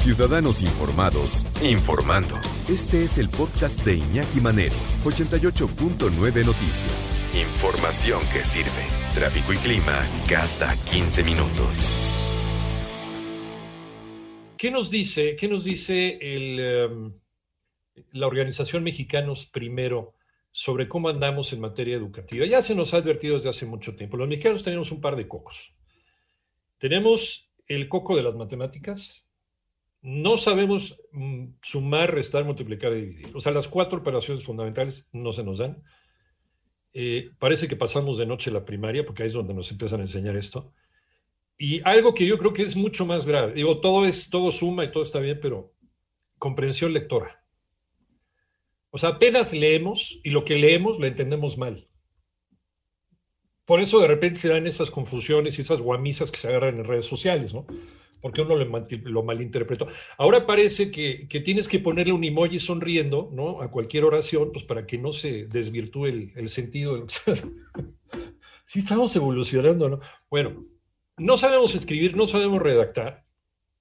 Ciudadanos Informados, informando. Este es el podcast de Iñaki Manero, 88.9 Noticias. Información que sirve. Tráfico y clima cada 15 minutos. ¿Qué nos dice, qué nos dice el, la organización Mexicanos Primero sobre cómo andamos en materia educativa? Ya se nos ha advertido desde hace mucho tiempo. Los mexicanos tenemos un par de cocos. Tenemos el coco de las matemáticas, no sabemos mm, sumar, restar, multiplicar y dividir. O sea, las cuatro operaciones fundamentales no se nos dan. Eh, parece que pasamos de noche la primaria, porque ahí es donde nos empiezan a enseñar esto. Y algo que yo creo que es mucho más grave. Digo, todo es, todo suma y todo está bien, pero comprensión lectora. O sea, apenas leemos y lo que leemos lo entendemos mal. Por eso de repente se dan esas confusiones y esas guamisas que se agarran en redes sociales, ¿no? Porque uno lo, malinterpretó. Ahora parece que, tienes que ponerle un emoji sonriendo, ¿no? A cualquier oración, pues para que no se desvirtúe el, sentido. sí estamos evolucionando, ¿no? Bueno, no sabemos escribir, no sabemos redactar.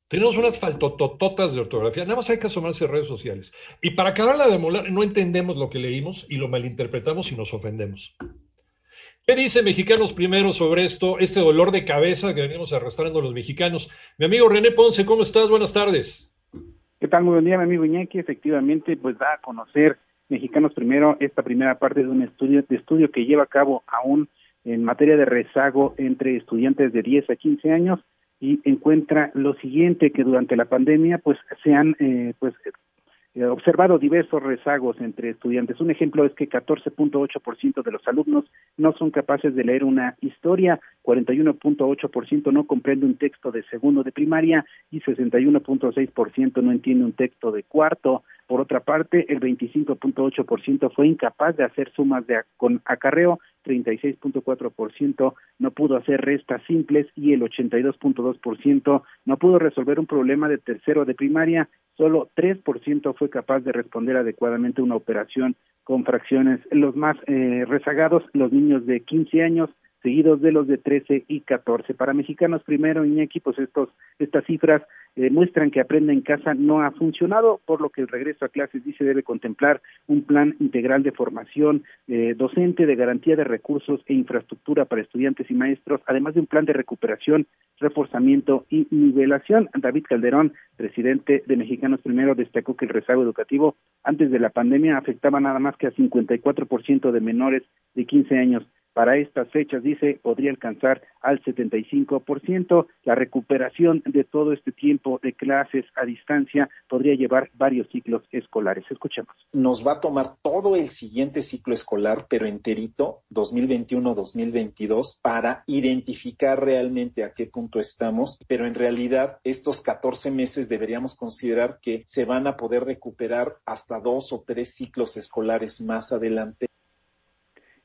Tenemos unas faltotototas de ortografía, nada más hay que asomarse a redes sociales. Y para acabarla de molar, no entendemos lo que leímos y lo malinterpretamos y nos ofendemos. ¿Qué dice Mexicanos Primero sobre esto, este dolor de cabeza que venimos arrastrando los mexicanos? Mi amigo René Ponce, ¿cómo estás? Buenas tardes. ¿Qué tal? Muy buen día, mi amigo Iñaki. Efectivamente, pues da a conocer Mexicanos Primero esta primera parte de un estudio, de estudio que lleva a cabo aún en materia de rezago entre estudiantes de 10 a 15 años y encuentra lo siguiente que durante la pandemia pues se han eh, pues observado diversos rezagos entre estudiantes. Un ejemplo es que 14.8% de los alumnos no son capaces de leer una historia, 41.8% no comprende un texto de segundo de primaria y 61.6% no entiende un texto de cuarto. Por otra parte, el 25.8% fue incapaz de hacer sumas de, con acarreo, 36.4% no pudo hacer restas simples y el 82.2% no pudo resolver un problema de tercero de primaria. Solo 3% fue capaz de responder adecuadamente una operación con fracciones. Los más eh, rezagados, los niños de 15 años, seguidos de los de 13 y 14. Para mexicanos primero, Iñaki, pues estos, estas cifras demuestran que Aprende en Casa no ha funcionado, por lo que el regreso a clases dice debe contemplar un plan integral de formación eh, docente, de garantía de recursos e infraestructura para estudiantes y maestros, además de un plan de recuperación, reforzamiento y nivelación. David Calderón, presidente de Mexicanos Primero, destacó que el rezago educativo antes de la pandemia afectaba nada más que a 54% de menores de 15 años para estas fechas, dice, podría alcanzar al 75%. La recuperación de todo este tiempo de clases a distancia podría llevar varios ciclos escolares. Escuchemos. Nos va a tomar todo el siguiente ciclo escolar, pero enterito, 2021-2022, para identificar realmente a qué punto estamos. Pero en realidad, estos 14 meses deberíamos considerar que se van a poder recuperar hasta dos o tres ciclos escolares más adelante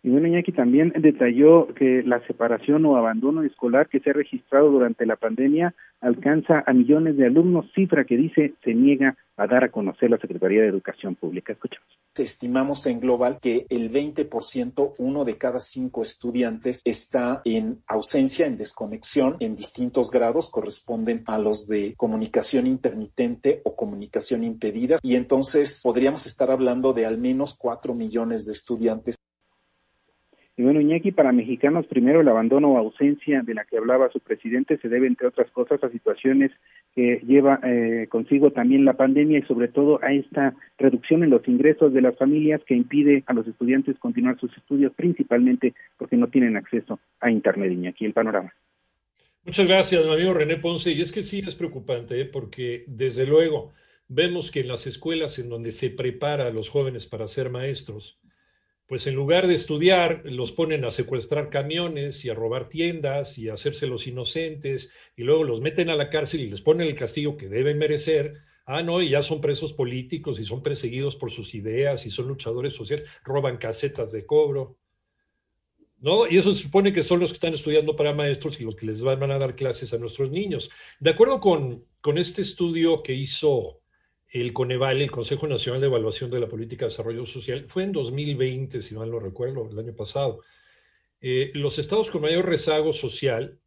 y bueno, Iñaki también detalló que la separación o abandono escolar que se ha registrado durante la pandemia alcanza a millones de alumnos, cifra que dice se niega a dar a conocer la Secretaría de Educación Pública. Escuchamos. Estimamos en global que el 20%, uno de cada cinco estudiantes, está en ausencia, en desconexión, en distintos grados, corresponden a los de comunicación intermitente o comunicación impedida. Y entonces podríamos estar hablando de al menos cuatro millones de estudiantes y bueno, Iñaki, para mexicanos, primero el abandono o ausencia de la que hablaba su presidente se debe, entre otras cosas, a situaciones que lleva eh, consigo también la pandemia y sobre todo a esta reducción en los ingresos de las familias que impide a los estudiantes continuar sus estudios, principalmente porque no tienen acceso a Internet, Iñaki. El panorama. Muchas gracias, mi amigo René Ponce. Y es que sí es preocupante, ¿eh? porque desde luego vemos que en las escuelas en donde se prepara a los jóvenes para ser maestros, pues en lugar de estudiar, los ponen a secuestrar camiones y a robar tiendas y a hacerse los inocentes y luego los meten a la cárcel y les ponen el castigo que deben merecer. Ah, no, y ya son presos políticos y son perseguidos por sus ideas y son luchadores sociales, roban casetas de cobro. ¿No? Y eso se supone que son los que están estudiando para maestros y los que les van a dar clases a nuestros niños. De acuerdo con, con este estudio que hizo el Coneval, el Consejo Nacional de Evaluación de la Política de Desarrollo Social, fue en 2020, si mal no recuerdo, el año pasado. Eh, los estados con mayor rezago social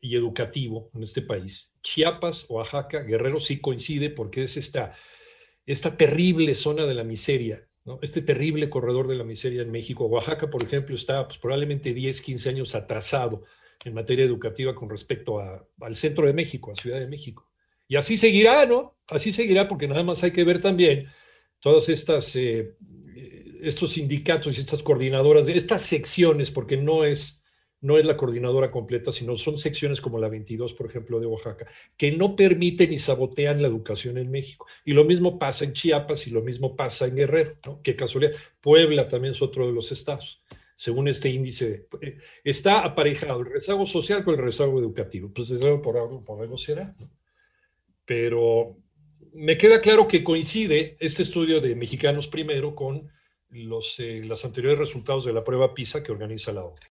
y educativo en este país. Chiapas, Oaxaca, Guerrero sí coincide porque es esta, esta terrible zona de la miseria, este terrible corredor de la miseria en México. Oaxaca, por ejemplo, está pues, probablemente 10, 15 años atrasado en materia educativa con respecto al centro de México, a Ciudad de México. Y así seguirá, ¿no? Así seguirá porque nada más hay que ver también todas estas, eh, estos sindicatos y estas coordinadoras, estas secciones, porque no es, no es la coordinadora completa, sino son secciones como la 22, por ejemplo, de Oaxaca, que no permiten y sabotean la educación en México. Y lo mismo pasa en Chiapas y lo mismo pasa en Guerrero, ¿no? Qué casualidad. Puebla también es otro de los estados según este índice, eh, está aparejado el rezago social con el rezago educativo. Pues por algo, por algo será. Pero me queda claro que coincide este estudio de Mexicanos Primero con los, eh, los anteriores resultados de la prueba PISA que organiza la OCDE.